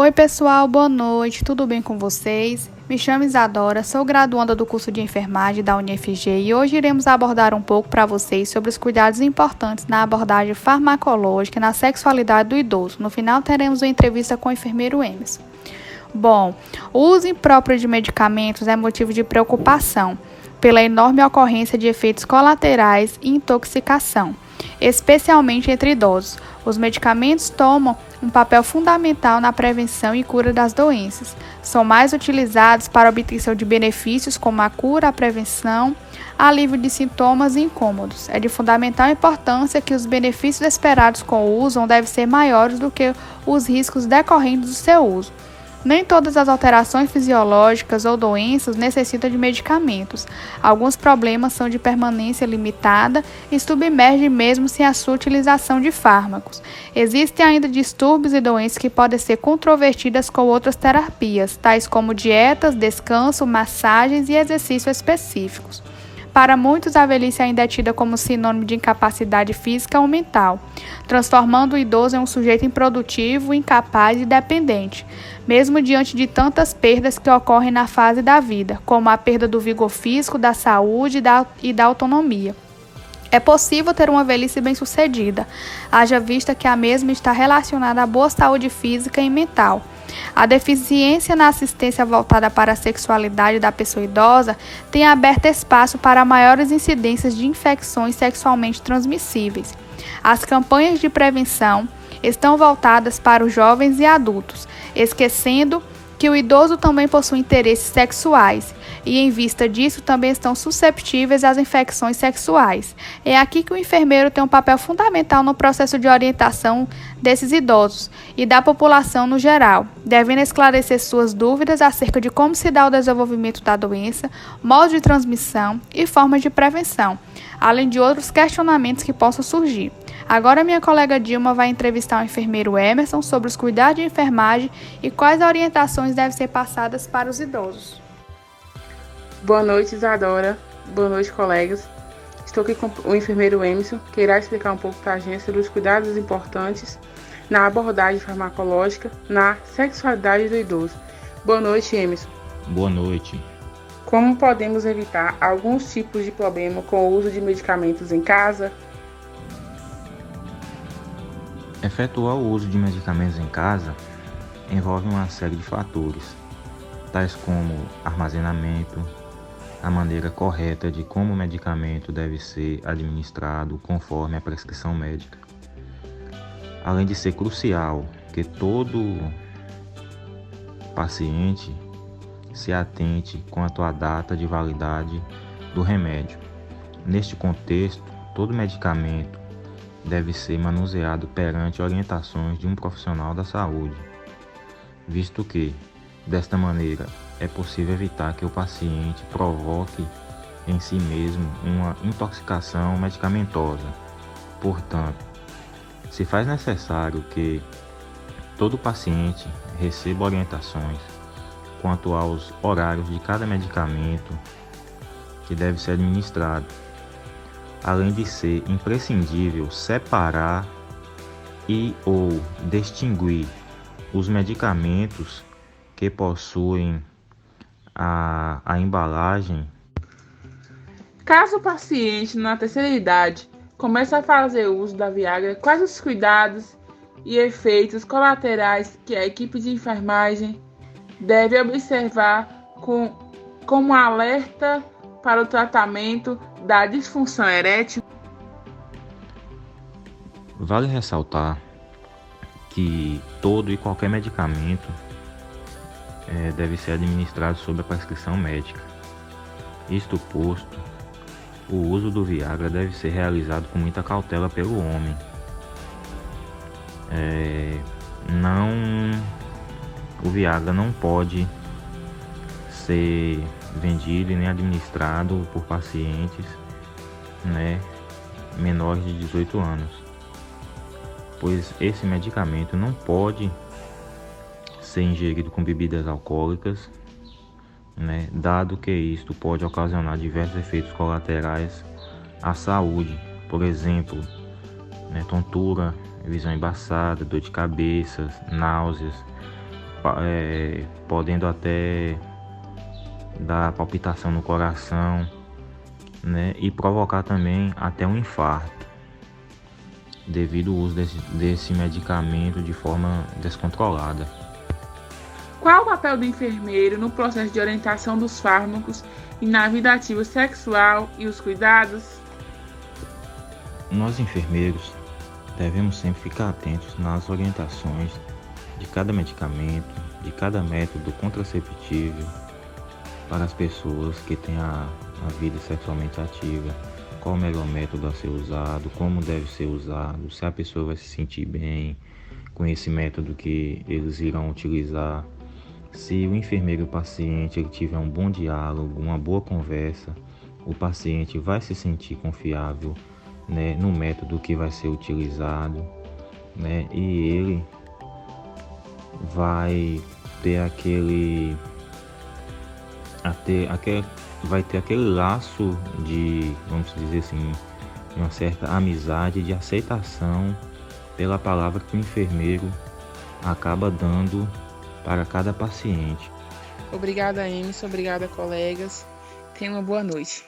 Oi, pessoal, boa noite, tudo bem com vocês? Me chamo Isadora, sou graduanda do curso de enfermagem da UniFG e hoje iremos abordar um pouco para vocês sobre os cuidados importantes na abordagem farmacológica na sexualidade do idoso. No final, teremos uma entrevista com o enfermeiro Emerson. Bom, o uso impróprio de medicamentos é motivo de preocupação pela enorme ocorrência de efeitos colaterais e intoxicação especialmente entre idosos. Os medicamentos tomam um papel fundamental na prevenção e cura das doenças. São mais utilizados para obtenção de benefícios como a cura, a prevenção, alívio de sintomas e incômodos. É de fundamental importância que os benefícios esperados com o uso devem ser maiores do que os riscos decorrentes do seu uso. Nem todas as alterações fisiológicas ou doenças necessitam de medicamentos. Alguns problemas são de permanência limitada e submergem mesmo sem a sua utilização de fármacos. Existem ainda distúrbios e doenças que podem ser controvertidas com outras terapias, tais como dietas, descanso, massagens e exercícios específicos. Para muitos, a velhice ainda é tida como sinônimo de incapacidade física ou mental, transformando o idoso em um sujeito improdutivo, incapaz e dependente, mesmo diante de tantas perdas que ocorrem na fase da vida, como a perda do vigor físico, da saúde e da autonomia. É possível ter uma velhice bem-sucedida, haja vista que a mesma está relacionada à boa saúde física e mental a deficiência na assistência voltada para a sexualidade da pessoa idosa tem aberto espaço para maiores incidências de infecções sexualmente transmissíveis. As campanhas de prevenção estão voltadas para os jovens e adultos, esquecendo que o idoso também possui interesses sexuais e, em vista disso, também estão susceptíveis às infecções sexuais. É aqui que o enfermeiro tem um papel fundamental no processo de orientação desses idosos e da população no geral, devendo esclarecer suas dúvidas acerca de como se dá o desenvolvimento da doença, modo de transmissão e formas de prevenção, além de outros questionamentos que possam surgir. Agora minha colega Dilma vai entrevistar o enfermeiro Emerson sobre os cuidados de enfermagem e quais orientações devem ser passadas para os idosos. Boa noite, Isadora. Boa noite, colegas. Estou aqui com o enfermeiro Emerson, que irá explicar um pouco para a gente sobre os cuidados importantes na abordagem farmacológica na sexualidade do idoso. Boa noite, Emerson. Boa noite. Como podemos evitar alguns tipos de problema com o uso de medicamentos em casa? Efetuar o uso de medicamentos em casa envolve uma série de fatores, tais como armazenamento, a maneira correta de como o medicamento deve ser administrado conforme a prescrição médica. Além de ser crucial que todo paciente se atente quanto à data de validade do remédio. Neste contexto, todo medicamento deve ser manuseado perante orientações de um profissional da saúde, visto que, desta maneira, é possível evitar que o paciente provoque em si mesmo uma intoxicação medicamentosa. Portanto, se faz necessário que todo paciente receba orientações quanto aos horários de cada medicamento que deve ser administrado, além de ser imprescindível separar e ou distinguir os medicamentos que possuem a, a embalagem. Caso o paciente na terceira idade comece a fazer uso da Viagra, quais os cuidados e efeitos colaterais que a equipe de enfermagem deve observar com, como alerta para o tratamento da disfunção erétil? Vale ressaltar que todo e qualquer medicamento é, deve ser administrado sob a prescrição médica. Isto posto, o uso do Viagra deve ser realizado com muita cautela pelo homem. É, não, o Viagra não pode ser vendido e nem administrado por pacientes né, menores de 18 anos, pois esse medicamento não pode ser ingerido com bebidas alcoólicas, né, dado que isto pode ocasionar diversos efeitos colaterais à saúde, por exemplo, né, tontura, visão embaçada, dor de cabeça, náuseas, é, podendo até dar palpitação no coração, né? E provocar também até um infarto devido ao uso desse, desse medicamento de forma descontrolada. Qual o papel do enfermeiro no processo de orientação dos fármacos e na vida ativa sexual e os cuidados? Nós enfermeiros devemos sempre ficar atentos nas orientações de cada medicamento, de cada método contraceptivo para as pessoas que têm a, a vida sexualmente ativa, qual o melhor método a ser usado, como deve ser usado, se a pessoa vai se sentir bem com esse método que eles irão utilizar. Se o enfermeiro e o paciente ele tiver um bom diálogo, uma boa conversa, o paciente vai se sentir confiável né, no método que vai ser utilizado né, e ele vai ter aquele, até, aquele vai ter aquele laço de, vamos dizer assim, uma certa amizade, de aceitação pela palavra que o enfermeiro acaba dando para cada paciente. Obrigada, Emerson. Obrigada, colegas. Tenha uma boa noite.